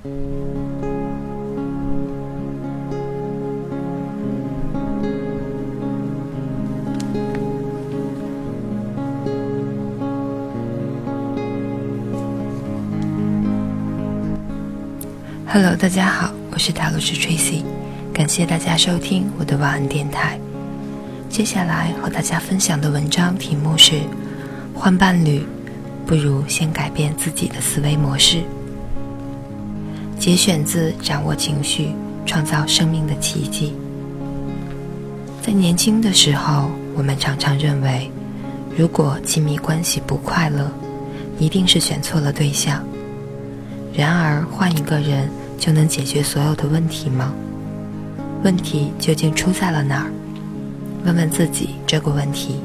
Hello，大家好，我是塔罗师 Tracy，感谢大家收听我的晚安电台。接下来和大家分享的文章题目是：换伴侣，不如先改变自己的思维模式。节选自《掌握情绪，创造生命的奇迹》。在年轻的时候，我们常常认为，如果亲密关系不快乐，一定是选错了对象。然而，换一个人就能解决所有的问题吗？问题究竟出在了哪儿？问问自己这个问题，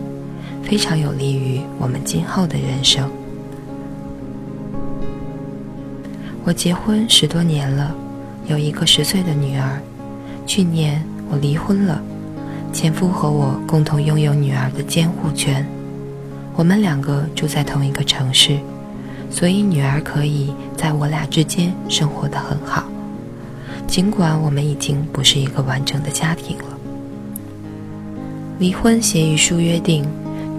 非常有利于我们今后的人生。我结婚十多年了，有一个十岁的女儿。去年我离婚了，前夫和我共同拥有女儿的监护权。我们两个住在同一个城市。所以，女儿可以在我俩之间生活的很好，尽管我们已经不是一个完整的家庭了。离婚协议书约定，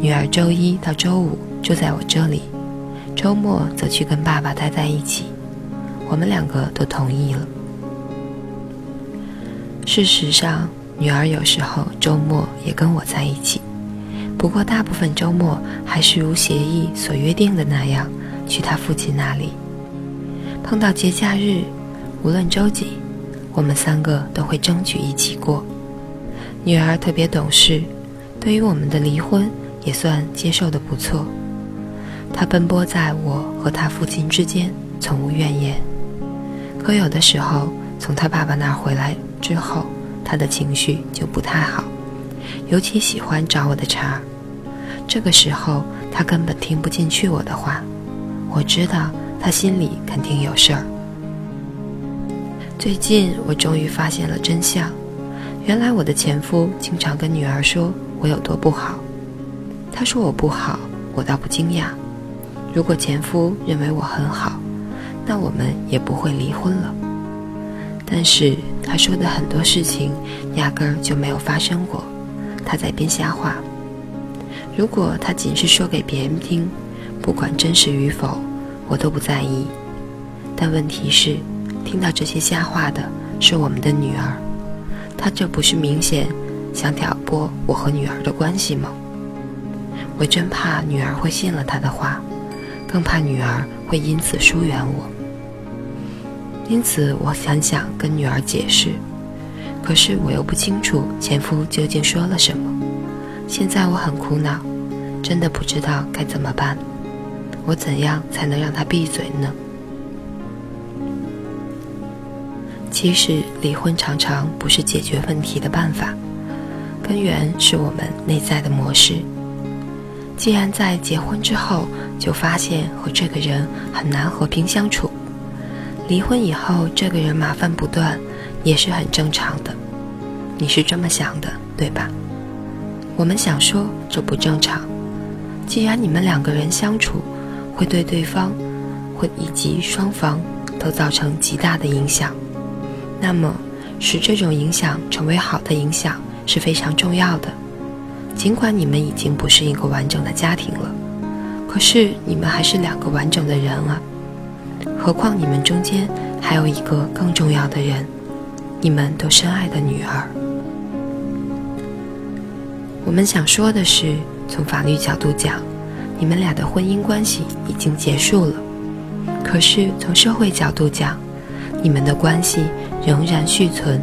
女儿周一到周五住在我这里，周末则去跟爸爸待在一起。我们两个都同意了。事实上，女儿有时候周末也跟我在一起，不过大部分周末还是如协议所约定的那样。去她父亲那里，碰到节假日，无论周几，我们三个都会争取一起过。女儿特别懂事，对于我们的离婚也算接受的不错。她奔波在我和她父亲之间，从无怨言。可有的时候，从他爸爸那儿回来之后，他的情绪就不太好，尤其喜欢找我的茬。这个时候，他根本听不进去我的话。我知道他心里肯定有事儿。最近我终于发现了真相，原来我的前夫经常跟女儿说我有多不好。他说我不好，我倒不惊讶。如果前夫认为我很好，那我们也不会离婚了。但是他说的很多事情压根儿就没有发生过，他在编瞎话。如果他仅是说给别人听。不管真实与否，我都不在意。但问题是，听到这些瞎话的是我们的女儿，她这不是明显想挑拨我和女儿的关系吗？我真怕女儿会信了他的话，更怕女儿会因此疏远我。因此，我很想跟女儿解释，可是我又不清楚前夫究竟说了什么。现在我很苦恼，真的不知道该怎么办。我怎样才能让他闭嘴呢？其实离婚常常不是解决问题的办法，根源是我们内在的模式。既然在结婚之后就发现和这个人很难和平相处，离婚以后这个人麻烦不断，也是很正常的。你是这么想的，对吧？我们想说这不正常。既然你们两个人相处，会对对方，会以及双方都造成极大的影响。那么，使这种影响成为好的影响是非常重要的。尽管你们已经不是一个完整的家庭了，可是你们还是两个完整的人啊！何况你们中间还有一个更重要的人，你们都深爱的女儿。我们想说的是，从法律角度讲。你们俩的婚姻关系已经结束了，可是从社会角度讲，你们的关系仍然续存。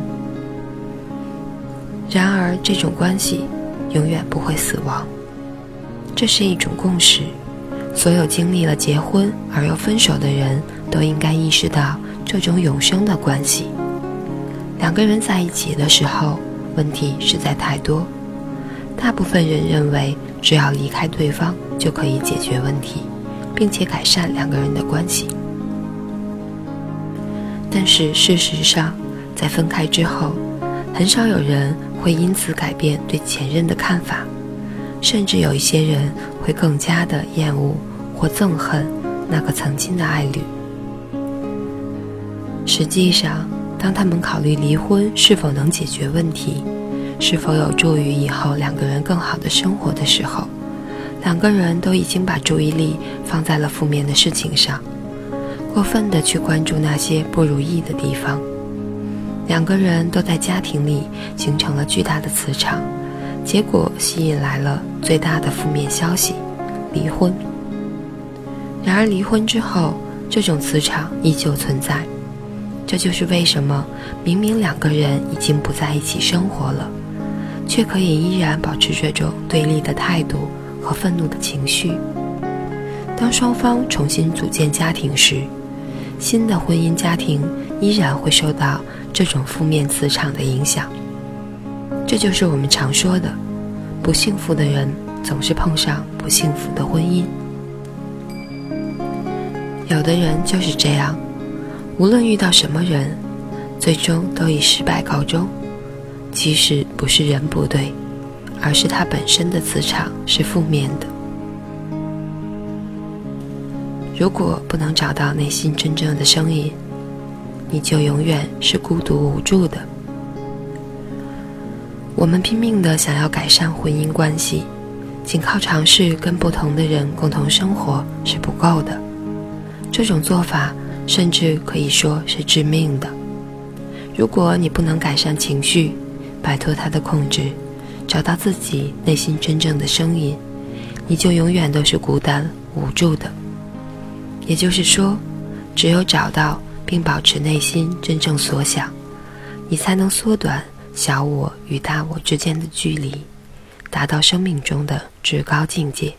然而，这种关系永远不会死亡，这是一种共识。所有经历了结婚而又分手的人都应该意识到这种永生的关系。两个人在一起的时候，问题实在太多。大部分人认为，只要离开对方。就可以解决问题，并且改善两个人的关系。但是事实上，在分开之后，很少有人会因此改变对前任的看法，甚至有一些人会更加的厌恶或憎恨那个曾经的爱侣。实际上，当他们考虑离婚是否能解决问题，是否有助于以后两个人更好的生活的时候，两个人都已经把注意力放在了负面的事情上，过分的去关注那些不如意的地方。两个人都在家庭里形成了巨大的磁场，结果吸引来了最大的负面消息——离婚。然而，离婚之后，这种磁场依旧存在。这就是为什么明明两个人已经不在一起生活了，却可以依然保持这种对立的态度和愤怒的情绪。当双方重新组建家庭时，新的婚姻家庭依然会受到这种负面磁场的影响。这就是我们常说的：不幸福的人总是碰上不幸福的婚姻。有的人就是这样。无论遇到什么人，最终都以失败告终。其实不是人不对，而是他本身的磁场是负面的。如果不能找到内心真正的声音，你就永远是孤独无助的。我们拼命的想要改善婚姻关系，仅靠尝试跟不同的人共同生活是不够的。这种做法。甚至可以说是致命的。如果你不能改善情绪，摆脱它的控制，找到自己内心真正的声音，你就永远都是孤单无助的。也就是说，只有找到并保持内心真正所想，你才能缩短小我与大我之间的距离，达到生命中的至高境界。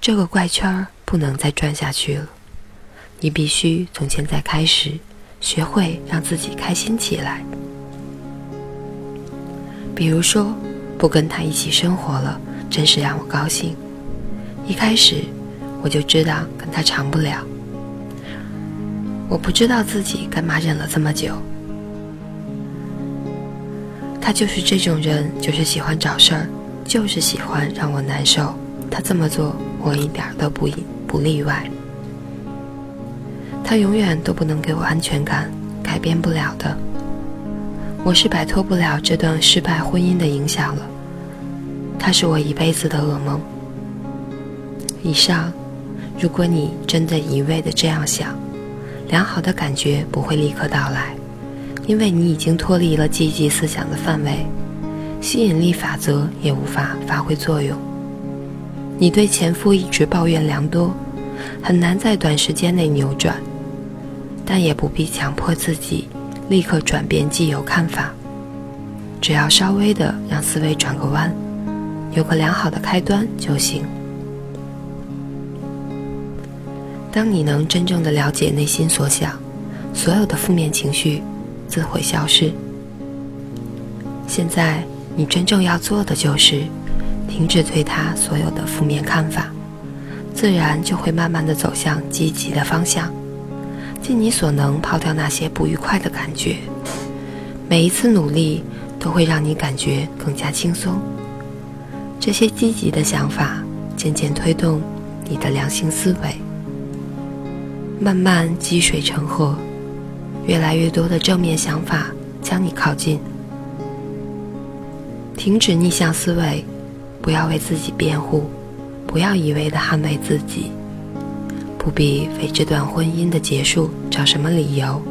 这个怪圈不能再转下去了。你必须从现在开始，学会让自己开心起来。比如说，不跟他一起生活了，真是让我高兴。一开始我就知道跟他长不了，我不知道自己干嘛忍了这么久。他就是这种人，就是喜欢找事儿，就是喜欢让我难受。他这么做，我一点都不不例外。他永远都不能给我安全感，改变不了的。我是摆脱不了这段失败婚姻的影响了，他是我一辈子的噩梦。以上，如果你真的一味的这样想，良好的感觉不会立刻到来，因为你已经脱离了积极思想的范围，吸引力法则也无法发挥作用。你对前夫一直抱怨良多，很难在短时间内扭转。但也不必强迫自己立刻转变既有看法，只要稍微的让思维转个弯，有个良好的开端就行。当你能真正的了解内心所想，所有的负面情绪自会消失。现在你真正要做的就是停止对他所有的负面看法，自然就会慢慢的走向积极的方向。尽你所能抛掉那些不愉快的感觉，每一次努力都会让你感觉更加轻松。这些积极的想法渐渐推动你的良性思维，慢慢积水成河，越来越多的正面想法将你靠近。停止逆向思维，不要为自己辩护，不要一味的捍卫自己。不必为这段婚姻的结束找什么理由，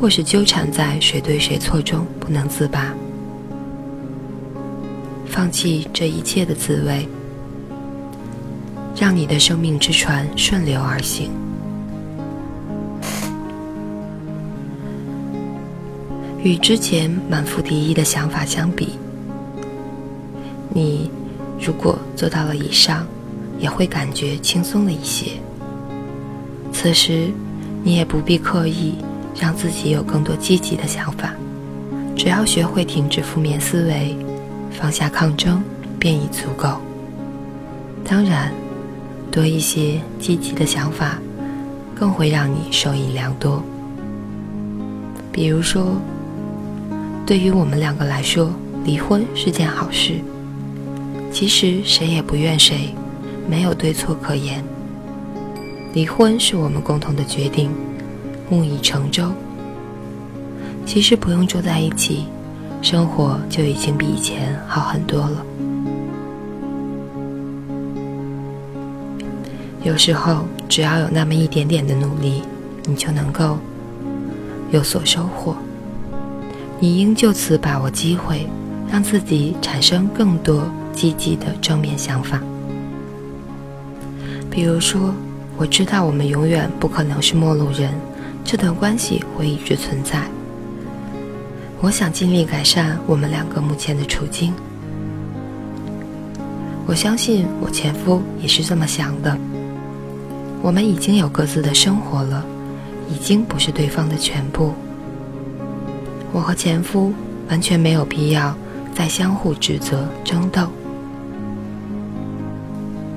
或是纠缠在谁对谁错中不能自拔。放弃这一切的滋味，让你的生命之船顺流而行。与之前满腹敌意的想法相比，你如果做到了以上，也会感觉轻松了一些。此时，你也不必刻意让自己有更多积极的想法，只要学会停止负面思维，放下抗争，便已足够。当然，多一些积极的想法，更会让你受益良多。比如说，对于我们两个来说，离婚是件好事。其实谁也不怨谁，没有对错可言。离婚是我们共同的决定，木已成舟。其实不用住在一起，生活就已经比以前好很多了。有时候，只要有那么一点点的努力，你就能够有所收获。你应就此把握机会，让自己产生更多积极的正面想法。比如说，我知道我们永远不可能是陌路人，这段关系会一直存在。我想尽力改善我们两个目前的处境。我相信我前夫也是这么想的。我们已经有各自的生活了，已经不是对方的全部。我和前夫完全没有必要再相互指责、争斗。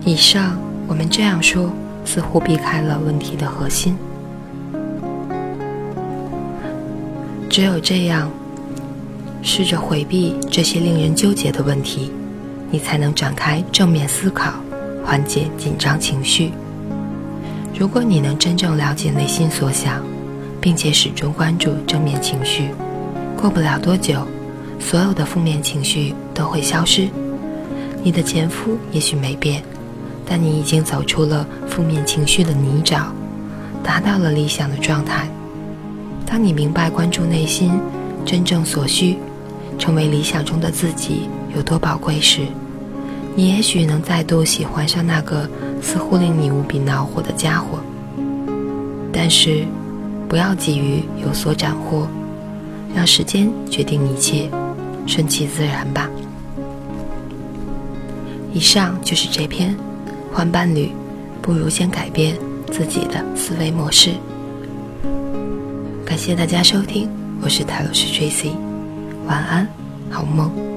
以上我们这样说，似乎避开了问题的核心。只有这样。试着回避这些令人纠结的问题，你才能展开正面思考，缓解紧张情绪。如果你能真正了解内心所想，并且始终关注正面情绪，过不了多久，所有的负面情绪都会消失。你的前夫也许没变，但你已经走出了负面情绪的泥沼，达到了理想的状态。当你明白关注内心真正所需。成为理想中的自己有多宝贵时，你也许能再度喜欢上那个似乎令你无比恼火的家伙。但是，不要急于有所斩获，让时间决定一切，顺其自然吧。以上就是这篇，换伴侣不如先改变自己的思维模式。感谢大家收听，我是泰罗斯 Tracy。晚安，好梦。